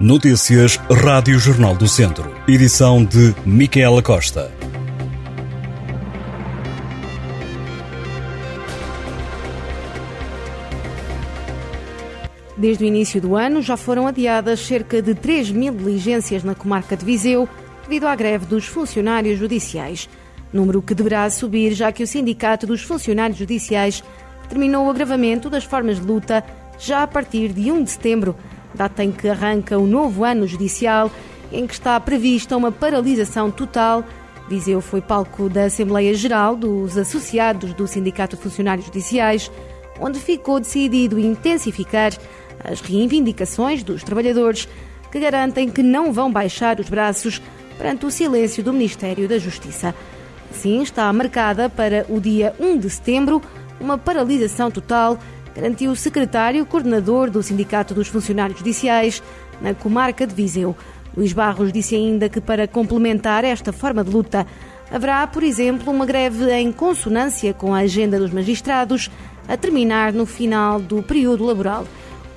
Notícias Rádio Jornal do Centro. Edição de Micaela Costa. Desde o início do ano já foram adiadas cerca de 3 mil diligências na comarca de Viseu devido à greve dos funcionários judiciais. Número que deverá subir já que o Sindicato dos Funcionários Judiciais terminou o agravamento das formas de luta já a partir de 1 de setembro data em que arranca o novo ano judicial, em que está prevista uma paralisação total. Viseu foi palco da Assembleia Geral dos Associados do Sindicato de Funcionários Judiciais, onde ficou decidido intensificar as reivindicações dos trabalhadores que garantem que não vão baixar os braços perante o silêncio do Ministério da Justiça. Assim, está marcada para o dia 1 de setembro uma paralisação total garantiu o secretário coordenador do Sindicato dos Funcionários Judiciais na comarca de Viseu. Luís Barros disse ainda que para complementar esta forma de luta haverá, por exemplo, uma greve em consonância com a agenda dos magistrados a terminar no final do período laboral.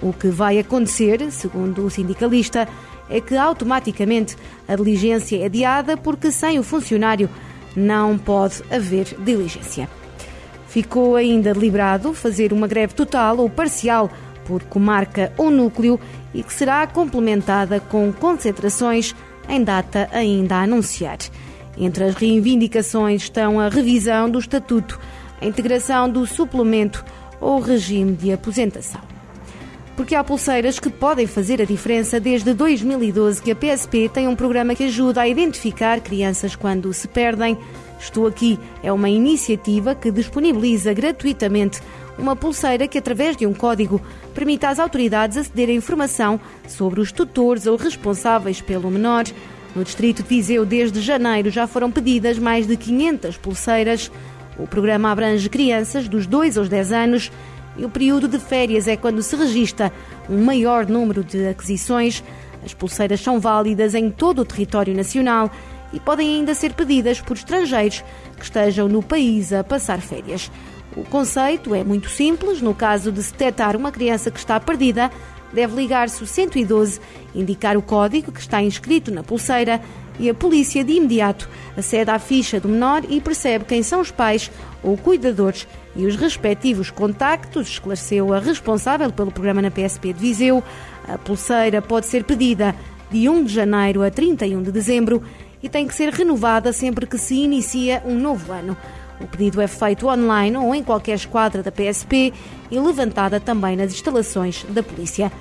O que vai acontecer, segundo o sindicalista, é que automaticamente a diligência é adiada porque sem o funcionário não pode haver diligência. Ficou ainda deliberado fazer uma greve total ou parcial por comarca ou núcleo e que será complementada com concentrações em data ainda a anunciar. Entre as reivindicações estão a revisão do estatuto, a integração do suplemento ou regime de aposentação. Porque há pulseiras que podem fazer a diferença desde 2012 que a PSP tem um programa que ajuda a identificar crianças quando se perdem Estou Aqui é uma iniciativa que disponibiliza gratuitamente uma pulseira que, através de um código, permite às autoridades aceder a informação sobre os tutores ou responsáveis pelo menor. No distrito de Viseu, desde janeiro, já foram pedidas mais de 500 pulseiras. O programa abrange crianças dos 2 aos 10 anos e o período de férias é quando se registra um maior número de aquisições. As pulseiras são válidas em todo o território nacional e podem ainda ser pedidas por estrangeiros que estejam no país a passar férias. O conceito é muito simples. No caso de se detectar uma criança que está perdida, deve ligar-se o 112, indicar o código que está inscrito na pulseira e a polícia de imediato acede à ficha do menor e percebe quem são os pais ou cuidadores e os respectivos contactos, esclareceu a responsável pelo programa na PSP de Viseu. A pulseira pode ser pedida de 1 de janeiro a 31 de dezembro e tem que ser renovada sempre que se inicia um novo ano. O pedido é feito online ou em qualquer esquadra da PSP e levantada também nas instalações da polícia.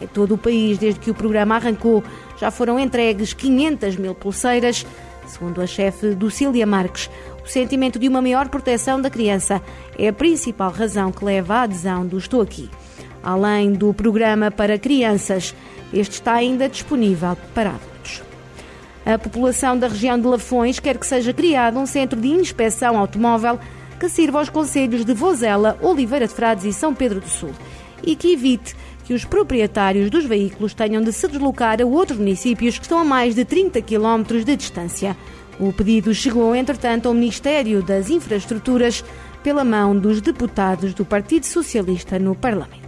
Em todo o país, desde que o programa arrancou, já foram entregues 500 mil pulseiras. Segundo a chefe do Cília Marques, o sentimento de uma maior proteção da criança é a principal razão que leva à adesão do Estou Aqui. Além do programa para crianças, este está ainda disponível para adultos. A população da região de Lafões quer que seja criado um centro de inspeção automóvel que sirva aos conselhos de Vozela, Oliveira de Frades e São Pedro do Sul e que evite que os proprietários dos veículos tenham de se deslocar a outros municípios que estão a mais de 30 km de distância. O pedido chegou, entretanto, ao Ministério das Infraestruturas pela mão dos deputados do Partido Socialista no Parlamento.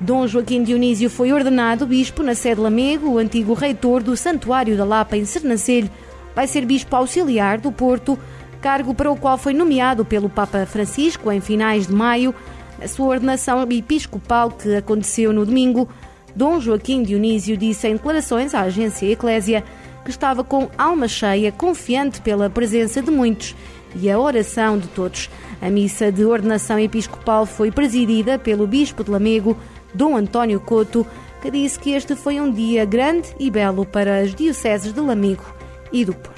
Dom Joaquim Dionísio foi ordenado bispo na sede Lamego, o antigo reitor do Santuário da Lapa em Sernancelho. Vai ser bispo auxiliar do Porto, cargo para o qual foi nomeado pelo Papa Francisco em finais de maio. A sua ordenação episcopal, que aconteceu no domingo, Dom Joaquim Dionísio disse em declarações à agência Eclésia que estava com alma cheia, confiante pela presença de muitos e a oração de todos. A missa de ordenação episcopal foi presidida pelo bispo de Lamego, Dom António Couto, que disse que este foi um dia grande e belo para as dioceses de Lamego e do Porto.